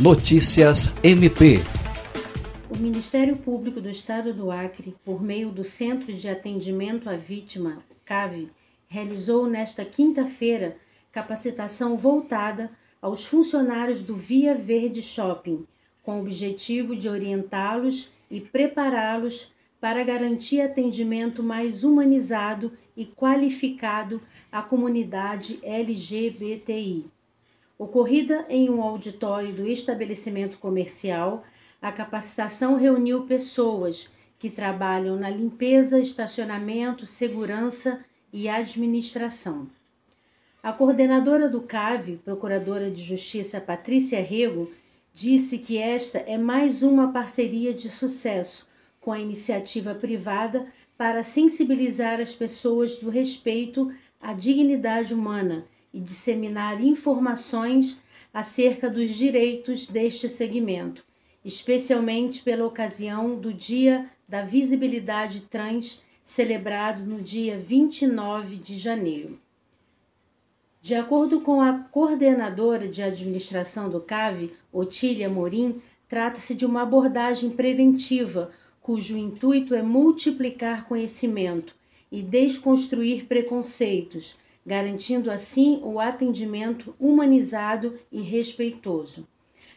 Notícias MP. O Ministério Público do Estado do Acre, por meio do Centro de Atendimento à Vítima, CAVE, realizou nesta quinta-feira capacitação voltada aos funcionários do Via Verde Shopping, com o objetivo de orientá-los e prepará-los para garantir atendimento mais humanizado e qualificado à comunidade LGBTI. Ocorrida em um auditório do estabelecimento comercial, a capacitação reuniu pessoas que trabalham na limpeza, estacionamento, segurança e administração. A coordenadora do CAV, Procuradora de Justiça Patrícia Rego, disse que esta é mais uma parceria de sucesso com a iniciativa privada para sensibilizar as pessoas do respeito à dignidade humana e disseminar informações acerca dos direitos deste segmento, especialmente pela ocasião do Dia da Visibilidade Trans, celebrado no dia 29 de janeiro. De acordo com a coordenadora de administração do CAV, Otília Morim, trata-se de uma abordagem preventiva cujo intuito é multiplicar conhecimento e desconstruir preconceitos, garantindo assim o atendimento humanizado e respeitoso.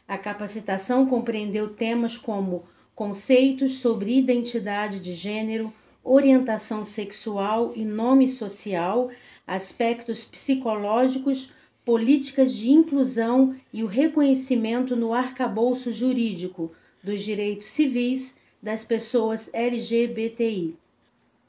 A capacitação compreendeu temas como conceitos sobre identidade de gênero, orientação sexual e nome social, aspectos psicológicos, políticas de inclusão e o reconhecimento no arcabouço jurídico dos direitos civis das pessoas LGBTI.